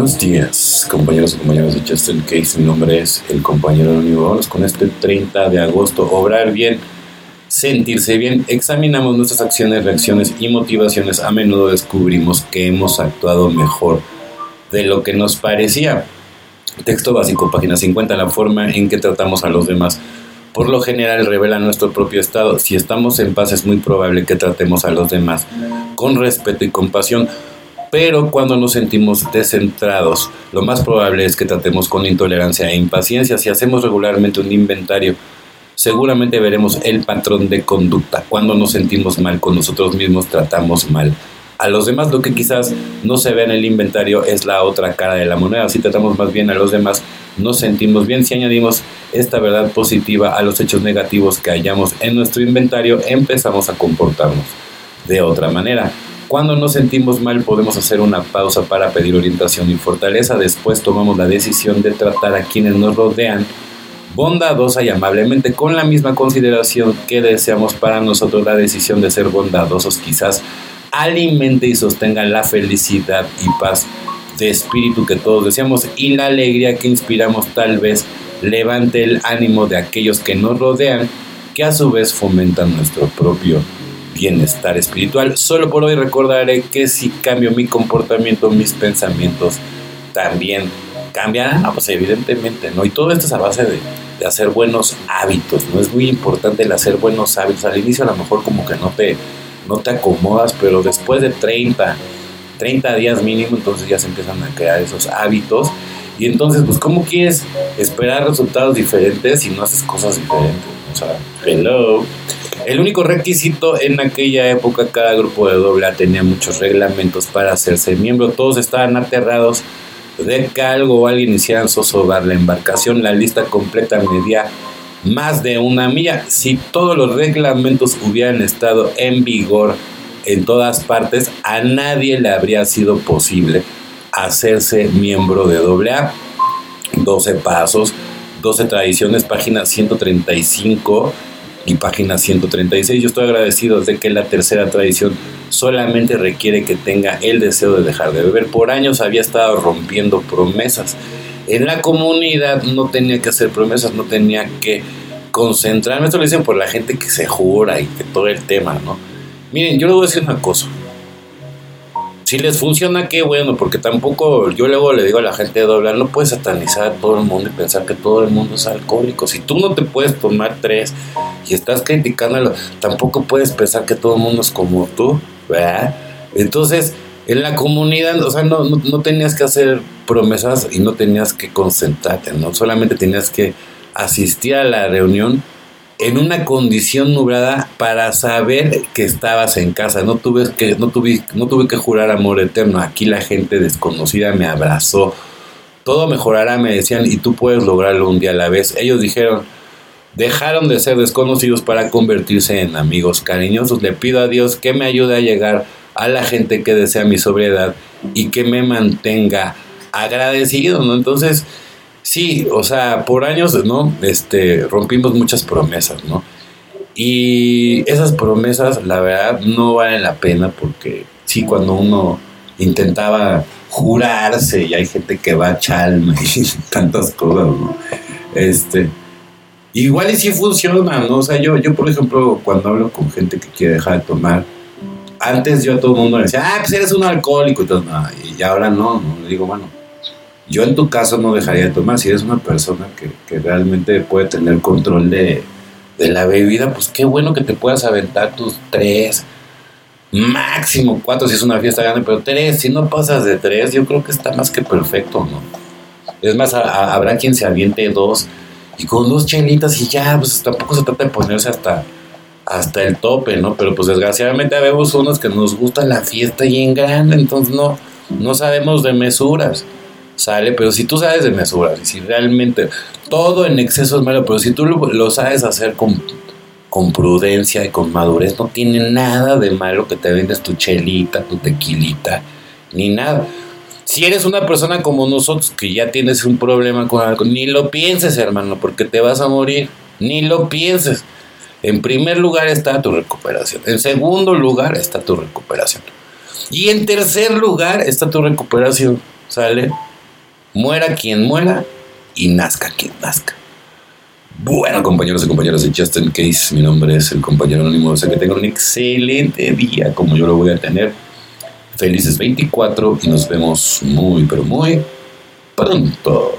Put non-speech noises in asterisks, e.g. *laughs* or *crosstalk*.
Buenos días, compañeros y compañeras de Justin Case. Mi nombre es el compañero anónimo. Vamos con este 30 de agosto. Obrar bien, sentirse bien. Examinamos nuestras acciones, reacciones y motivaciones. A menudo descubrimos que hemos actuado mejor de lo que nos parecía. Texto básico, página 50. La forma en que tratamos a los demás por lo general revela nuestro propio estado. Si estamos en paz es muy probable que tratemos a los demás con respeto y compasión. Pero cuando nos sentimos descentrados, lo más probable es que tratemos con intolerancia e impaciencia. Si hacemos regularmente un inventario, seguramente veremos el patrón de conducta. Cuando nos sentimos mal con nosotros mismos, tratamos mal a los demás. Lo que quizás no se ve en el inventario es la otra cara de la moneda. Si tratamos más bien a los demás, nos sentimos bien. Si añadimos esta verdad positiva a los hechos negativos que hallamos en nuestro inventario, empezamos a comportarnos de otra manera. Cuando nos sentimos mal podemos hacer una pausa para pedir orientación y fortaleza. Después tomamos la decisión de tratar a quienes nos rodean bondadosa y amablemente con la misma consideración que deseamos para nosotros la decisión de ser bondadosos quizás alimente y sostenga la felicidad y paz de espíritu que todos deseamos y la alegría que inspiramos tal vez levante el ánimo de aquellos que nos rodean que a su vez fomentan nuestro propio bienestar espiritual. Solo por hoy recordaré que si cambio mi comportamiento, mis pensamientos también cambiarán. Ah, pues evidentemente, ¿no? Y todo esto es a base de, de, hacer buenos hábitos, ¿no? Es muy importante el hacer buenos hábitos. Al inicio a lo mejor como que no te, no te acomodas, pero después de 30, 30 días mínimo, entonces ya se empiezan a crear esos hábitos. Y entonces, pues, ¿cómo quieres esperar resultados diferentes si no haces cosas diferentes? O sea, hello. El único requisito en aquella época, cada grupo de doble A tenía muchos reglamentos para hacerse miembro. Todos estaban aterrados de que algo o alguien hiciera zozobar la embarcación. La lista completa medía más de una milla. Si todos los reglamentos hubieran estado en vigor en todas partes, a nadie le habría sido posible hacerse miembro de AA. 12 pasos, 12 tradiciones, página 135 página 136. Yo estoy agradecido de que la tercera tradición solamente requiere que tenga el deseo de dejar de beber. Por años había estado rompiendo promesas. En la comunidad no tenía que hacer promesas, no tenía que concentrarme. Esto lo dicen por la gente que se jura y que todo el tema, ¿no? Miren, yo les voy a decir una cosa. Si les funciona, qué bueno, porque tampoco yo luego le digo a la gente de doblar, no puedes satanizar a todo el mundo y pensar que todo el mundo es alcohólico. Si tú no te puedes tomar tres y estás criticándolo, tampoco puedes pensar que todo el mundo es como tú, ¿verdad? Entonces, en la comunidad, o sea, no, no, no tenías que hacer promesas y no tenías que concentrarte, ¿no? Solamente tenías que asistir a la reunión en una condición nublada para saber que estabas en casa. No tuve que, no tuve, no tuve que jurar amor eterno. Aquí la gente desconocida me abrazó. Todo mejorará, me decían, y tú puedes lograrlo un día a la vez. Ellos dijeron, dejaron de ser desconocidos para convertirse en amigos cariñosos. Le pido a Dios que me ayude a llegar a la gente que desea mi sobriedad y que me mantenga agradecido. Entonces, sí, o sea, por años, ¿no? Este, rompimos muchas promesas, ¿no? Y esas promesas, la verdad, no valen la pena porque sí, cuando uno intentaba jurarse y hay gente que va a chalma y *laughs* tantas cosas, ¿no? Este, igual y sí funciona, ¿no? O sea, yo, yo, por ejemplo, cuando hablo con gente que quiere dejar de tomar, antes yo a todo el mundo le decía, ah, pues eres un alcohólico, y, todo, no, y ahora no, no, le digo, bueno, yo en tu caso no dejaría de tomar. Si eres una persona que, que realmente puede tener control de, de, la bebida, pues qué bueno que te puedas aventar tus tres, máximo cuatro si es una fiesta grande, pero tres, si no pasas de tres, yo creo que está más que perfecto, ¿no? Es más, habrá quien se aviente dos y con dos chelitas y ya, pues tampoco se trata de ponerse hasta, hasta el tope, ¿no? Pero pues desgraciadamente vemos unos que nos gusta la fiesta y en grande, entonces no no sabemos de mesuras. Sale, pero si tú sabes de mesuras y si realmente todo en exceso es malo, pero si tú lo, sabes hacer con, con prudencia y con madurez, no tiene nada de malo que te vendes tu chelita, tu tequilita, ni nada. Si eres una persona como nosotros que ya tienes un problema con algo, ni lo pienses, hermano, porque te vas a morir. Ni lo pienses. En primer lugar está tu recuperación. En segundo lugar está tu recuperación. Y en tercer lugar está tu recuperación. ¿Sale? Muera quien muera y nazca quien nazca. Bueno, compañeros y compañeras de Justin Case, mi nombre es el compañero anónimo. O sea que tengan un excelente día como yo lo voy a tener. Felices 24 y nos vemos muy, pero muy pronto.